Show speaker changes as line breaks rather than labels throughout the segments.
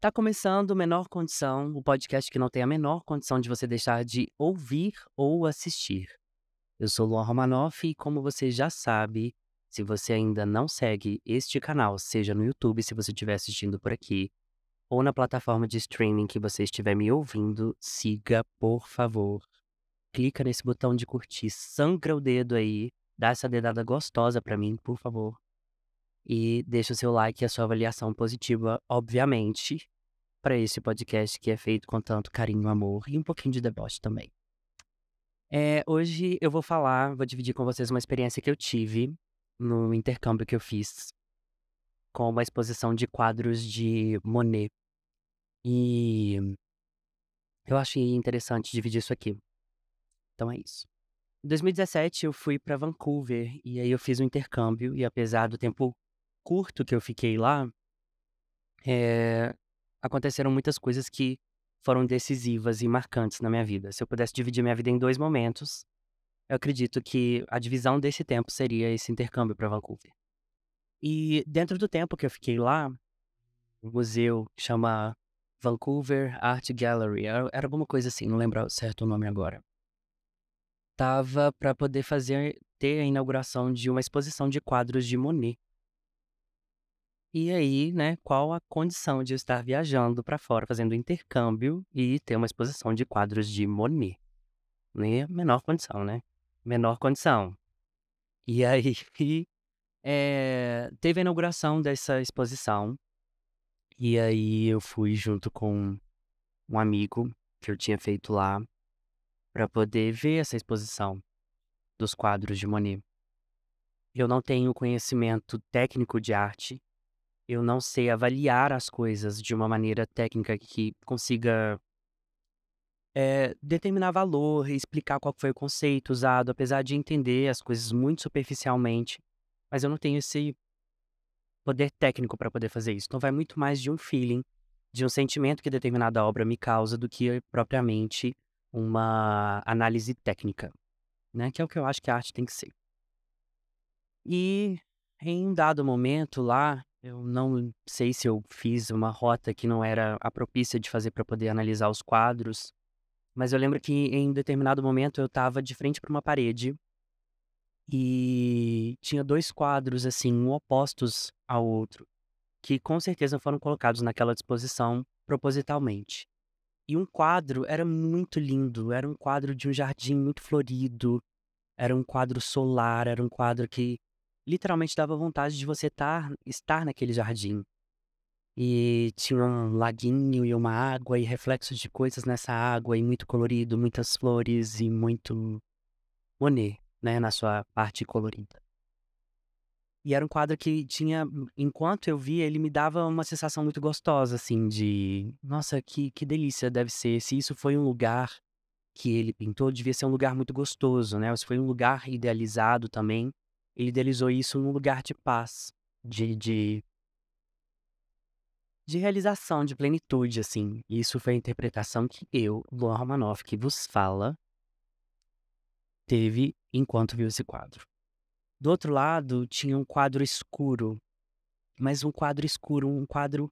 Tá começando Menor Condição, o podcast que não tem a menor condição de você deixar de ouvir ou assistir. Eu sou Luan Romanoff e como você já sabe, se você ainda não segue este canal, seja no YouTube se você estiver assistindo por aqui, ou na plataforma de streaming que você estiver me ouvindo, siga, por favor. Clica nesse botão de curtir, sangra o dedo aí, dá essa dedada gostosa pra mim, por favor. E deixa o seu like e a sua avaliação positiva, obviamente, para esse podcast que é feito com tanto carinho, amor e um pouquinho de deboche também. É, hoje eu vou falar, vou dividir com vocês uma experiência que eu tive no intercâmbio que eu fiz com uma exposição de quadros de Monet. E eu achei interessante dividir isso aqui. Então é isso. Em 2017 eu fui para Vancouver e aí eu fiz um intercâmbio e apesar do tempo curto que eu fiquei lá, é, aconteceram muitas coisas que foram decisivas e marcantes na minha vida. Se eu pudesse dividir minha vida em dois momentos, eu acredito que a divisão desse tempo seria esse intercâmbio para Vancouver. E dentro do tempo que eu fiquei lá, o museu chama Vancouver Art Gallery, era alguma coisa assim, não lembro certo o nome agora. Tava para poder fazer ter a inauguração de uma exposição de quadros de Monet. E aí, né, qual a condição de eu estar viajando para fora, fazendo intercâmbio e ter uma exposição de quadros de Monet? A menor condição, né? Menor condição. E aí, é, teve a inauguração dessa exposição. E aí eu fui junto com um amigo que eu tinha feito lá para poder ver essa exposição dos quadros de Monet. Eu não tenho conhecimento técnico de arte, eu não sei avaliar as coisas de uma maneira técnica que consiga é, determinar valor, explicar qual foi o conceito usado, apesar de entender as coisas muito superficialmente, mas eu não tenho esse poder técnico para poder fazer isso. Então vai muito mais de um feeling, de um sentimento que determinada obra me causa do que propriamente uma análise técnica, né? Que é o que eu acho que a arte tem que ser. E em um dado momento lá, eu não sei se eu fiz uma rota que não era a propícia de fazer para poder analisar os quadros, mas eu lembro que em determinado momento eu estava de frente para uma parede e tinha dois quadros assim, um opostos ao outro, que com certeza foram colocados naquela disposição propositalmente. E um quadro era muito lindo, era um quadro de um jardim muito florido, era um quadro solar, era um quadro que literalmente dava vontade de você tar, estar naquele jardim. E tinha um laguinho e uma água e reflexos de coisas nessa água e muito colorido, muitas flores e muito Monet, né, na sua parte colorida. E era um quadro que tinha, enquanto eu via, ele me dava uma sensação muito gostosa, assim, de nossa, que, que delícia deve ser. Se isso foi um lugar que ele pintou, devia ser um lugar muito gostoso, né? Se foi um lugar idealizado também, ele idealizou isso num lugar de paz, de, de, de realização, de plenitude, assim. E isso foi a interpretação que eu, Luan Romanoff, que vos fala, teve enquanto viu esse quadro. Do outro lado, tinha um quadro escuro, mas um quadro escuro, um quadro.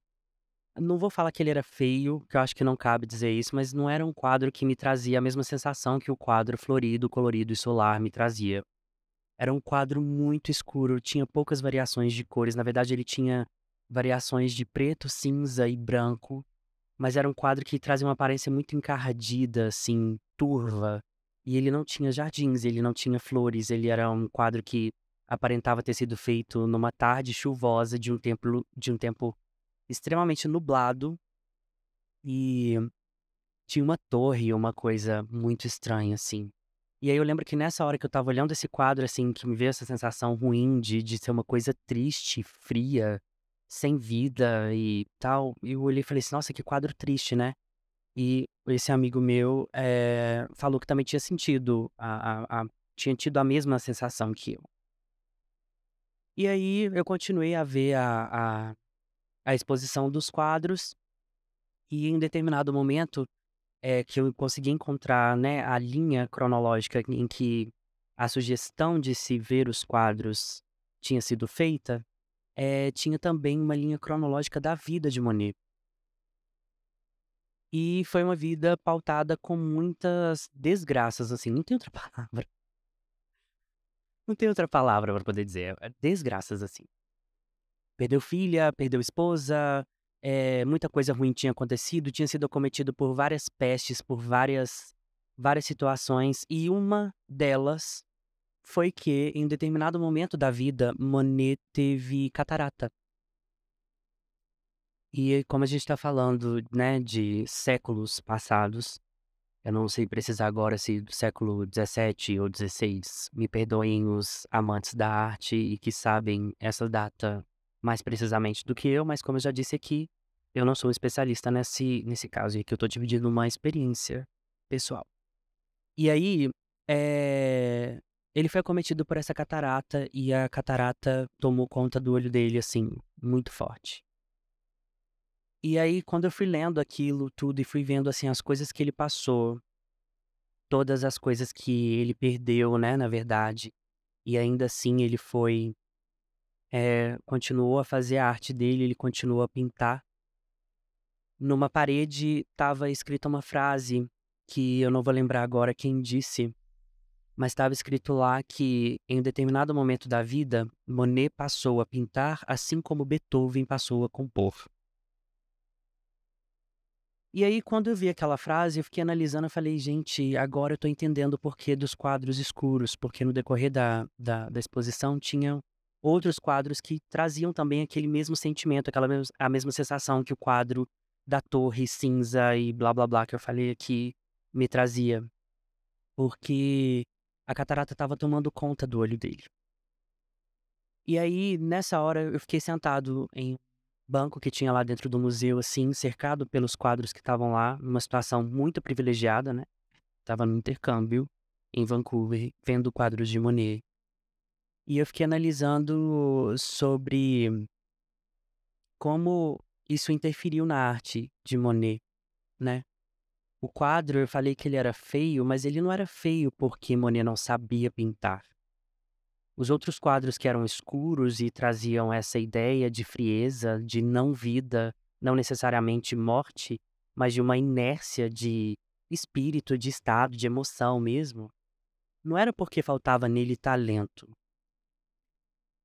Não vou falar que ele era feio, que eu acho que não cabe dizer isso, mas não era um quadro que me trazia a mesma sensação que o quadro florido, colorido e solar me trazia. Era um quadro muito escuro, tinha poucas variações de cores. Na verdade, ele tinha variações de preto, cinza e branco. Mas era um quadro que trazia uma aparência muito encardida, assim, turva. E ele não tinha jardins, ele não tinha flores. Ele era um quadro que aparentava ter sido feito numa tarde chuvosa de um tempo, de um tempo extremamente nublado. E tinha uma torre, uma coisa muito estranha, assim. E aí eu lembro que nessa hora que eu tava olhando esse quadro, assim, que me veio essa sensação ruim de, de ser uma coisa triste, fria, sem vida e tal, eu olhei e falei assim, nossa, que quadro triste, né? E esse amigo meu é, falou que também tinha sentido, a, a, a, tinha tido a mesma sensação que eu. E aí eu continuei a ver a, a, a exposição dos quadros e em determinado momento é, que eu consegui encontrar né, a linha cronológica em que a sugestão de se ver os quadros tinha sido feita, eh, tinha também uma linha cronológica da vida de Monet. E foi uma vida pautada com muitas desgraças, assim, não tem outra palavra. Não tem outra palavra pra poder dizer, é desgraças, assim. Perdeu filha, perdeu esposa, eh, muita coisa ruim tinha acontecido, tinha sido acometido por várias pestes, por várias várias situações, e uma delas foi que, em determinado momento da vida, Monet teve catarata. E como a gente tá falando, né, de séculos passados, eu não sei precisar agora se do século XVII ou XVI, me perdoem os amantes da arte e que sabem essa data mais precisamente do que eu, mas como eu já disse aqui, eu não sou especialista nesse nesse caso, e aqui eu tô dividindo uma experiência pessoal. E aí, eh, ele foi acometido por essa catarata e a catarata tomou conta do olho dele, assim, muito forte. E aí, quando eu fui lendo aquilo tudo e fui vendo, assim, as coisas que ele passou, todas as coisas que ele perdeu, né, na verdade, e ainda assim ele foi eh, continuou a fazer a arte dele, ele continuou a pintar. Numa parede estava escrita uma frase que eu não vou lembrar agora quem disse, mas estava escrito lá que, em determinado momento da vida, Monet passou a pintar assim como Beethoven passou a compor. E aí, quando eu vi aquela frase, eu fiquei analisando, eu falei: "Gente, agora eu tô entendendo o porquê dos quadros escuros", porque no decorrer da da da exposição tinham outros quadros que traziam também aquele mesmo sentimento, aquela mes a mesma sensação que o quadro da torre cinza e blá-blá-blá que eu falei aqui me trazia. Porque a catarata estava tomando conta do olho dele. E aí, nessa hora, eu fiquei sentado em um banco que tinha lá dentro do museu, assim, cercado pelos quadros que estavam lá, numa situação muito privilegiada, né. Estava no intercâmbio em Vancouver, vendo quadros de Monet. E eu fiquei analisando sobre como isso interferiu na arte de Monet, né. O quadro, eu falei que ele era feio, mas ele não era feio porque Monet não sabia pintar. Os outros quadros que eram escuros e traziam essa ideia de frieza, de não vida, não necessariamente morte, mas de uma inércia de espírito, de estado, de emoção mesmo, não era porque faltava nele talento.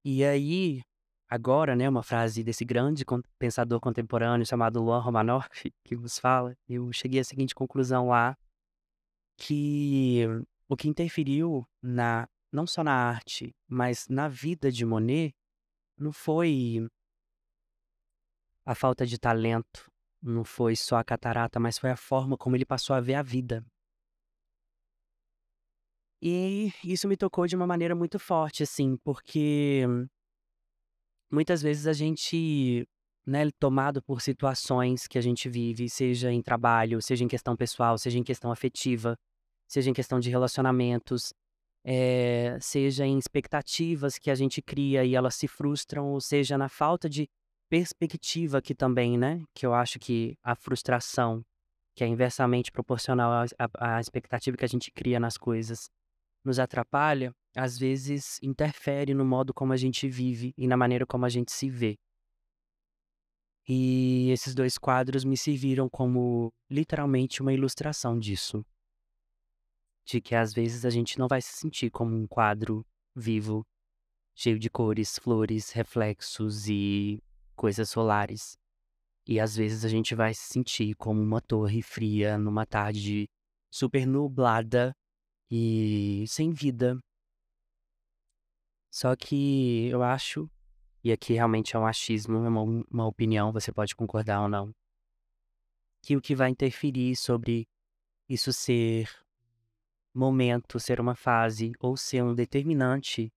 E aí, agora, né, uma frase desse grande pensador contemporâneo chamado Luan Romanoff, que vos fala, eu cheguei à seguinte conclusão lá que o que interferiu na não só na arte, mas na vida de Monet, não foi a falta de talento, não foi só a catarata, mas foi a forma como ele passou a ver a vida. E isso me tocou de uma maneira muito forte, assim, porque muitas vezes a gente, né, tomado por situações que a gente vive, seja em trabalho, seja em questão pessoal, seja em questão afetiva, seja em questão de relacionamentos, eh, seja em expectativas que a gente cria e elas se frustram, ou seja na falta de perspectiva aqui também, né, que eu acho que a frustração, que é inversamente proporcional à à expectativa que a gente cria nas coisas, nos atrapalha, às vezes interfere no modo como a gente vive e na maneira como a gente se vê. E esses 2 quadros me serviram como, literalmente, uma ilustração disso. De que às vezes a gente não vai se sentir como um quadro vivo, cheio de cores, flores, reflexos e coisas solares. E às vezes a gente vai se sentir como uma torre fria numa tarde super nublada e sem vida. Só que eu acho, e aqui realmente é um achismo, é uma uma opinião, você pode concordar ou não que o que vai interferir sobre isso ser momento, ser uma fase ou ser um determinante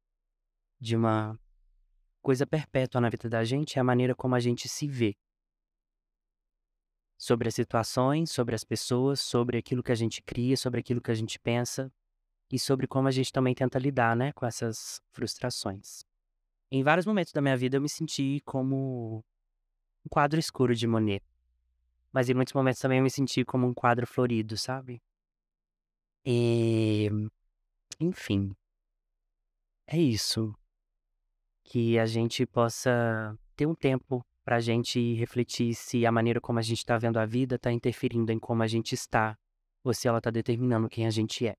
de uma coisa perpétua na vida da gente é a maneira como a gente se vê. Sobre as situações, sobre as pessoas, sobre aquilo que a gente cria, sobre aquilo que a gente pensa e sobre como a gente também tenta lidar, né, com essas frustrações. Em vários momentos da minha vida eu me senti como um quadro escuro de Monet. Mas em muitos momentos também eu me senti como um quadro florido, sabe? Eh, enfim. É isso. que a gente possa ter um tempo pra gente refletir se a maneira como a gente tá vendo a vida tá interferindo em como a gente está, ou se ela tá determinando quem a gente é.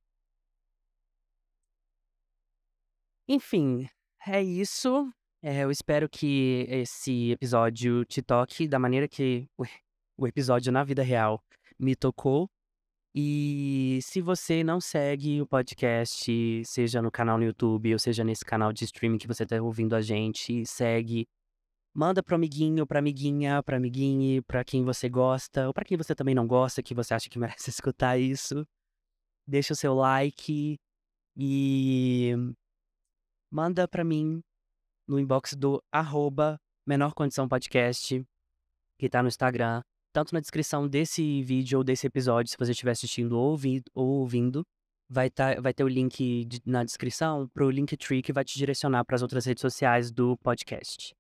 Enfim, é isso. Eh, eu espero que esse episódio te toque da maneira que o episódio na vida real me tocou. E se você não segue o podcast, seja no canal no YouTube ou seja nesse canal de streaming que você tá ouvindo a gente, segue. Manda para o amiguinho, pra amiguinha, pra amiguinhe, pra quem você gosta ou pra quem você também não gosta, que você acha que merece escutar isso. Deixa o seu like e manda pra mim no inbox do arroba Menor Condição Podcast, que tá no Instagram, tanto na descrição desse vídeo ou desse episódio, se você estiver assistindo ou ouvi ou ouvindo, vai tá vai ter o link de na descrição para o Linktree que vai te direcionar para as outras redes sociais do podcast.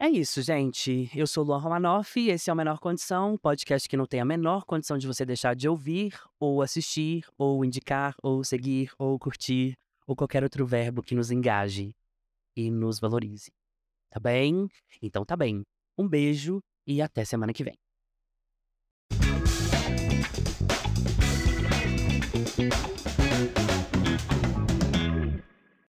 É isso, gente. Eu sou o Luan Romanoff e esse é o Menor Condição, podcast que não tem a menor condição de você deixar de ouvir, ou assistir, ou indicar, ou seguir, ou curtir, ou qualquer outro verbo que nos engaje e nos valorize. Tá bem? Então tá bem. Um beijo e até semana que vem.